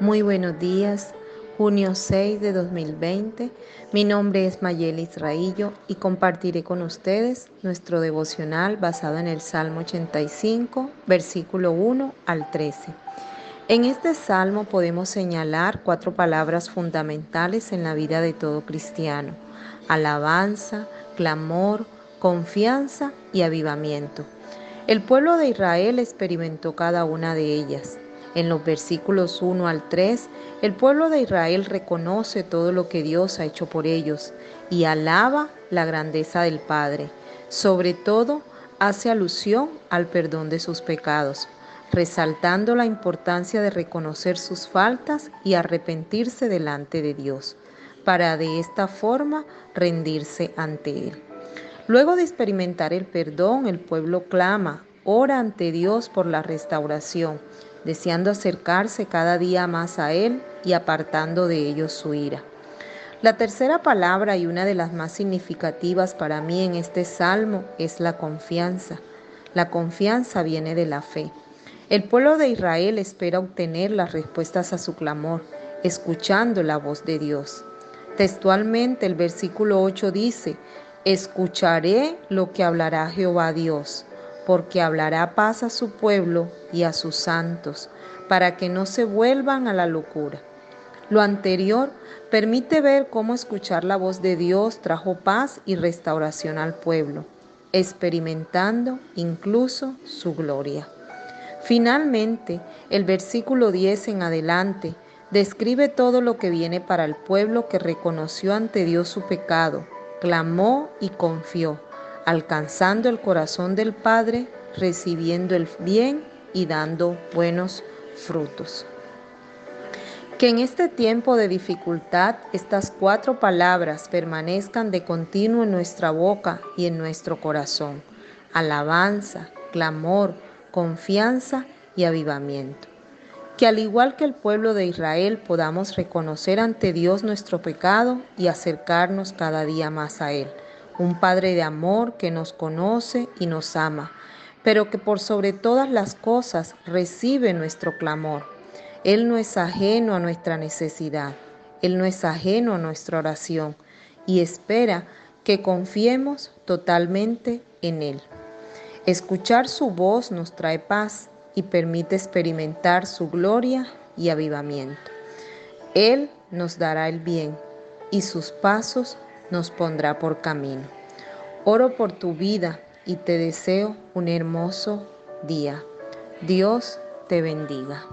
Muy buenos días, junio 6 de 2020. Mi nombre es Mayel Israillo y compartiré con ustedes nuestro devocional basado en el Salmo 85, versículo 1 al 13. En este salmo podemos señalar cuatro palabras fundamentales en la vida de todo cristiano. Alabanza, clamor, confianza y avivamiento. El pueblo de Israel experimentó cada una de ellas. En los versículos 1 al 3, el pueblo de Israel reconoce todo lo que Dios ha hecho por ellos y alaba la grandeza del Padre. Sobre todo, hace alusión al perdón de sus pecados, resaltando la importancia de reconocer sus faltas y arrepentirse delante de Dios, para de esta forma rendirse ante Él. Luego de experimentar el perdón, el pueblo clama, ora ante Dios por la restauración deseando acercarse cada día más a Él y apartando de ellos su ira. La tercera palabra y una de las más significativas para mí en este salmo es la confianza. La confianza viene de la fe. El pueblo de Israel espera obtener las respuestas a su clamor, escuchando la voz de Dios. Textualmente el versículo 8 dice, escucharé lo que hablará Jehová Dios porque hablará paz a su pueblo y a sus santos, para que no se vuelvan a la locura. Lo anterior permite ver cómo escuchar la voz de Dios trajo paz y restauración al pueblo, experimentando incluso su gloria. Finalmente, el versículo 10 en adelante describe todo lo que viene para el pueblo que reconoció ante Dios su pecado, clamó y confió alcanzando el corazón del Padre, recibiendo el bien y dando buenos frutos. Que en este tiempo de dificultad estas cuatro palabras permanezcan de continuo en nuestra boca y en nuestro corazón. Alabanza, clamor, confianza y avivamiento. Que al igual que el pueblo de Israel podamos reconocer ante Dios nuestro pecado y acercarnos cada día más a Él un Padre de amor que nos conoce y nos ama, pero que por sobre todas las cosas recibe nuestro clamor. Él no es ajeno a nuestra necesidad, Él no es ajeno a nuestra oración y espera que confiemos totalmente en Él. Escuchar su voz nos trae paz y permite experimentar su gloria y avivamiento. Él nos dará el bien y sus pasos nos pondrá por camino. Oro por tu vida y te deseo un hermoso día. Dios te bendiga.